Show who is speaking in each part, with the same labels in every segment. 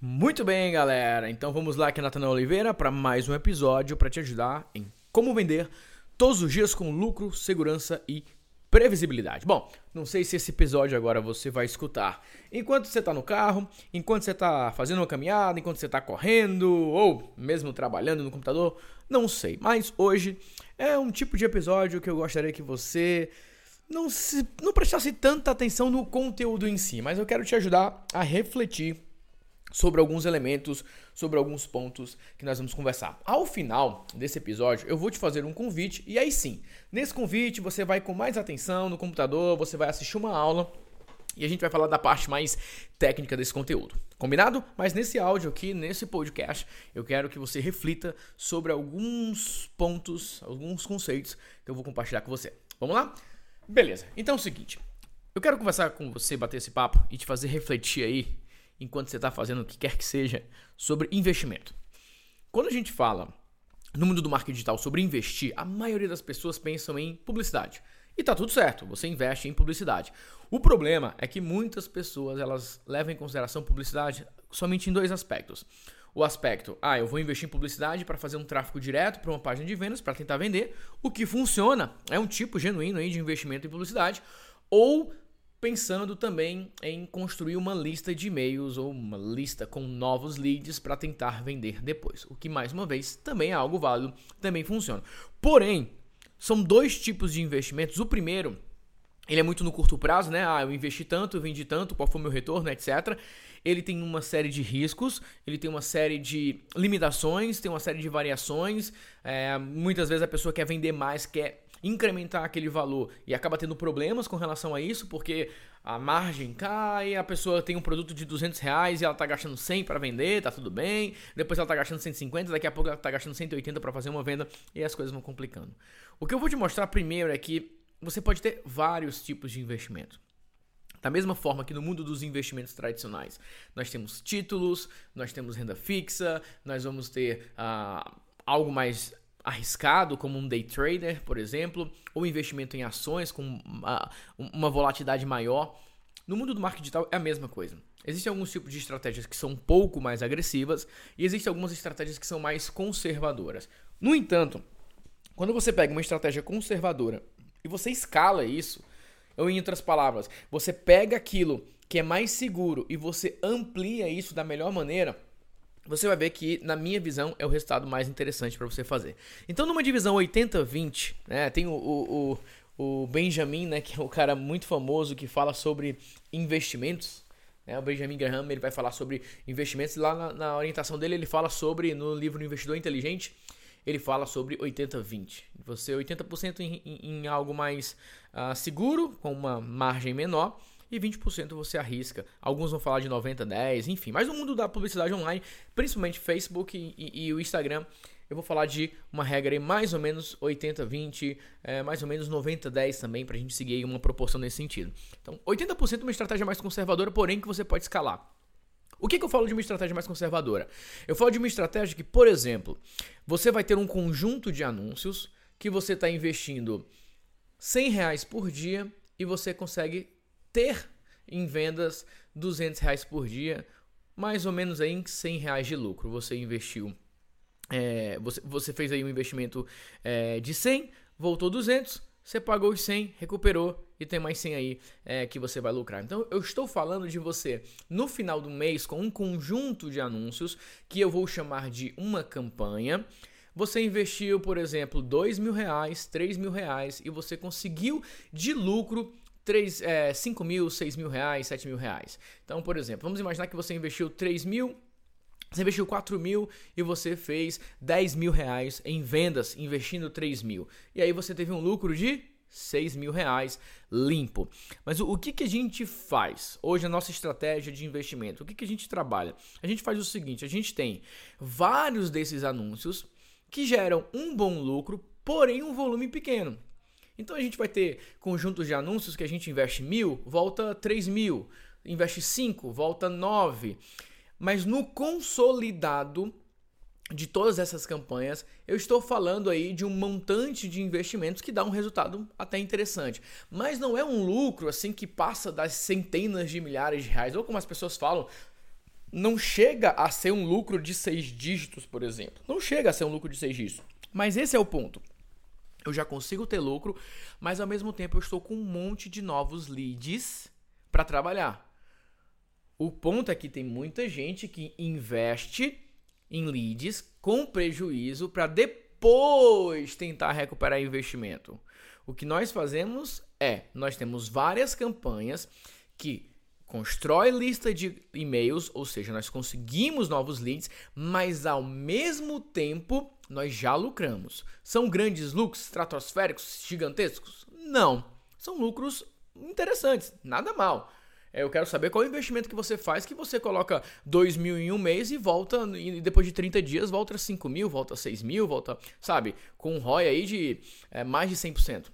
Speaker 1: Muito bem, galera. Então vamos lá aqui, Natanael Oliveira, para mais um episódio para te ajudar em como vender todos os dias com lucro, segurança e previsibilidade. Bom, não sei se esse episódio agora você vai escutar enquanto você está no carro, enquanto você está fazendo uma caminhada, enquanto você está correndo ou mesmo trabalhando no computador, não sei. Mas hoje é um tipo de episódio que eu gostaria que você não, se, não prestasse tanta atenção no conteúdo em si, mas eu quero te ajudar a refletir sobre alguns elementos, sobre alguns pontos que nós vamos conversar. Ao final desse episódio, eu vou te fazer um convite e aí sim, nesse convite você vai com mais atenção no computador, você vai assistir uma aula e a gente vai falar da parte mais técnica desse conteúdo. Combinado? Mas nesse áudio aqui, nesse podcast, eu quero que você reflita sobre alguns pontos, alguns conceitos que eu vou compartilhar com você. Vamos lá? Beleza. Então é o seguinte, eu quero conversar com você, bater esse papo e te fazer refletir aí enquanto você está fazendo o que quer que seja, sobre investimento. Quando a gente fala no mundo do marketing digital sobre investir, a maioria das pessoas pensam em publicidade. E tá tudo certo, você investe em publicidade. O problema é que muitas pessoas elas levam em consideração publicidade somente em dois aspectos. O aspecto, ah, eu vou investir em publicidade para fazer um tráfego direto para uma página de vendas para tentar vender. O que funciona é um tipo genuíno aí de investimento em publicidade. Ou pensando também em construir uma lista de e-mails ou uma lista com novos leads para tentar vender depois. O que, mais uma vez, também é algo válido, também funciona. Porém, são dois tipos de investimentos. O primeiro, ele é muito no curto prazo, né? Ah, eu investi tanto, vendi tanto, qual foi o meu retorno, etc. Ele tem uma série de riscos, ele tem uma série de limitações, tem uma série de variações. É, muitas vezes a pessoa quer vender mais, quer incrementar aquele valor e acaba tendo problemas com relação a isso, porque a margem cai, a pessoa tem um produto de 200 reais e ela está gastando 100 para vender, tá tudo bem, depois ela está gastando 150, daqui a pouco ela está gastando 180 para fazer uma venda e as coisas vão complicando. O que eu vou te mostrar primeiro é que você pode ter vários tipos de investimento. Da mesma forma que no mundo dos investimentos tradicionais, nós temos títulos, nós temos renda fixa, nós vamos ter uh, algo mais arriscado, como um day trader, por exemplo, ou investimento em ações com uma, uma volatilidade maior. No mundo do marketing digital é a mesma coisa. Existem alguns tipos de estratégias que são um pouco mais agressivas e existem algumas estratégias que são mais conservadoras. No entanto, quando você pega uma estratégia conservadora e você escala isso, ou em outras palavras, você pega aquilo que é mais seguro e você amplia isso da melhor maneira, você vai ver que, na minha visão, é o resultado mais interessante para você fazer. Então, numa divisão 80-20, né, tem o, o, o, Benjamin, né, que é um cara muito famoso que fala sobre investimentos. Né, o Benjamin Graham ele vai falar sobre investimentos. Lá na, na orientação dele, ele fala sobre, no livro Investidor Inteligente, ele fala sobre 80-20. Você 80% em, em, em, algo mais uh, seguro, com uma margem menor, e 20% você arrisca. Alguns vão falar de 90, 10, enfim. Mas no mundo da publicidade online, principalmente Facebook e, e, e o Instagram, eu vou falar de uma regra aí mais ou menos 80, 20, é, mais ou menos 90, 10 também, para a gente seguir uma proporção nesse sentido. Então, 80% é uma estratégia mais conservadora, porém que você pode escalar. O que, que, eu falo de uma estratégia mais conservadora? Eu falo de uma estratégia que, por exemplo, você vai ter um conjunto de anúncios que você está investindo 100 reais por dia e você consegue ter em vendas 200 reais por dia, mais ou menos aí em 100 reais de lucro. Você investiu, é, você, você fez aí um investimento é, de 100, voltou 200, você pagou os 100, recuperou e tem mais 100 aí é, que você vai lucrar. Então eu estou falando de você no final do mês com um conjunto de anúncios que eu vou chamar de uma campanha. Você investiu, por exemplo, dois mil reais, três mil reais e você conseguiu de lucro 3, é, 5 mil, 6 mil reais, 7 mil reais. Então, por exemplo, vamos imaginar que você investiu 3 mil, você investiu 4 mil e você fez 10 mil reais em vendas investindo 3 mil. E aí você teve um lucro de 6 mil reais limpo. Mas o, o, que, que a gente faz hoje a nossa estratégia de investimento? O que, que a gente trabalha? A gente faz o seguinte: a gente tem vários desses anúncios que geram um bom lucro, porém um volume pequeno. Então a gente vai ter conjuntos de anúncios que a gente investe mil, volta 3 mil, investe 5, volta 9. Mas no consolidado de todas essas campanhas, eu estou falando aí de um montante de investimentos que dá um resultado até interessante. Mas não é um lucro assim que passa das centenas de milhares de reais, ou como as pessoas falam, não chega a ser um lucro de seis dígitos, por exemplo. Não chega a ser um lucro de seis dígitos. Mas esse é o ponto. Eu já consigo ter lucro, mas ao mesmo tempo eu estou com um monte de novos leads para trabalhar. O ponto é que tem muita gente que investe em leads com prejuízo para depois tentar recuperar investimento. O que nós fazemos é, nós temos várias campanhas que constrói lista de e-mails, ou seja, nós conseguimos novos leads, mas ao mesmo tempo nós já lucramos. São grandes lucros estratosféricos, gigantescos? Não. São lucros interessantes, nada mal. É, eu quero saber qual é o investimento que você faz, que você coloca 2 mil em um mês e volta, e depois de 30 dias, volta 5 mil, volta 6 mil, volta, sabe, com um ROI aí de é, mais de 100%.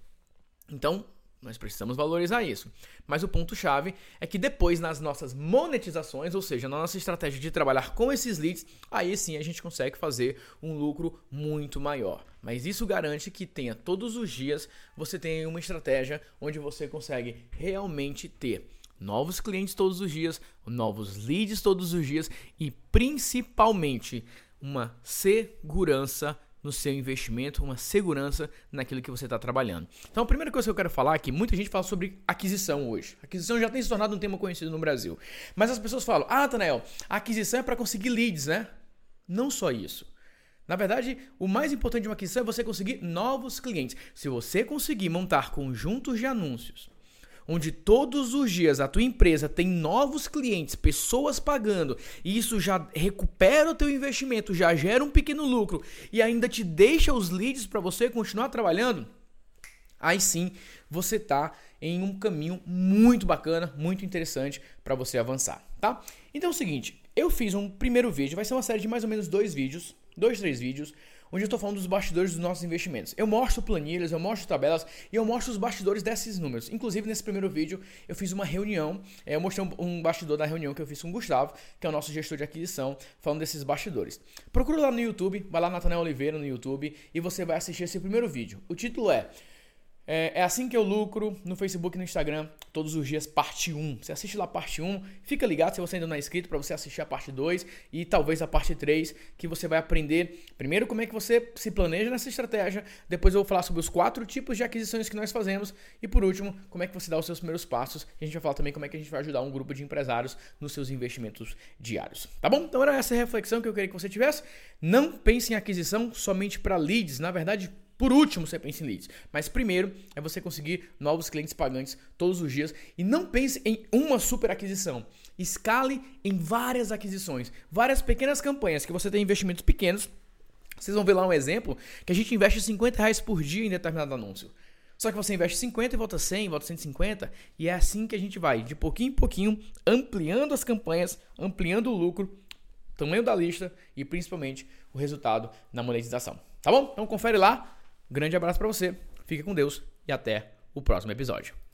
Speaker 1: Então, nós precisamos valorizar isso. Mas o ponto-chave é que depois, nas nossas monetizações, ou seja, na nossa estratégia de trabalhar com esses leads, aí sim a gente consegue fazer um lucro muito maior. Mas isso garante que tenha todos os dias você tenha uma estratégia onde você consegue realmente ter novos clientes todos os dias, novos leads todos os dias e principalmente uma segurança no seu investimento, uma segurança naquilo que você está trabalhando. Então, a primeira coisa que eu quero falar é que muita gente fala sobre aquisição hoje. Aquisição já tem se tornado um tema conhecido no Brasil. Mas as pessoas falam: ah, Tanael, aquisição é para conseguir leads, né? Não só isso. Na verdade, o mais importante de uma aquisição é você conseguir novos clientes. Se você conseguir montar conjuntos de anúncios onde todos os dias a tua empresa tem novos clientes, pessoas pagando, e isso já recupera o teu investimento, já gera um pequeno lucro e ainda te deixa os leads para você continuar trabalhando, aí sim você está em um caminho muito bacana, muito interessante para você avançar, tá? Então é o seguinte, eu fiz um primeiro vídeo, vai ser uma série de mais ou menos dois vídeos, dois, três vídeos, onde eu estou falando dos bastidores dos nossos investimentos. Eu mostro planilhas, eu mostro tabelas e eu mostro os bastidores desses números. Inclusive, nesse primeiro vídeo, eu fiz uma reunião, é, eu mostrei um, bastidor da reunião que eu fiz com o Gustavo, que é o nosso gestor de aquisição, falando desses bastidores. Procura lá no YouTube, vai lá Nathanael Oliveira no YouTube e você vai assistir esse primeiro vídeo. O título é é, é, assim que eu lucro no Facebook e no Instagram, todos os dias, parte 1. Você assiste lá parte 1, fica ligado se você ainda não é inscrito para você assistir a parte 2 e talvez a parte 3, que você vai aprender primeiro como é que você se planeja nessa estratégia, depois eu vou falar sobre os quatro tipos de aquisições que nós fazemos e por último, como é que você dá os seus primeiros passos. A gente vai falar também como é que a gente vai ajudar um grupo de empresários nos seus investimentos diários. Tá bom? Então era essa reflexão que eu queria que você tivesse. Não pense em aquisição somente para leads, na verdade, por último, você pensa em leads. Mas primeiro é você conseguir novos clientes pagantes todos os dias. E não pense em uma super aquisição. Escale em várias aquisições, várias pequenas campanhas que você tem investimentos pequenos. Vocês vão ver lá um exemplo que a gente investe 50 reais por dia em determinado anúncio. Só que você investe 50 e volta 100, volta 150, e é assim que a gente vai, de pouquinho em pouquinho, ampliando as campanhas, ampliando o lucro, tamanho da lista e principalmente o resultado na monetização. Tá bom? Então confere lá, Grande abraço para você, fique com Deus e até o próximo episódio.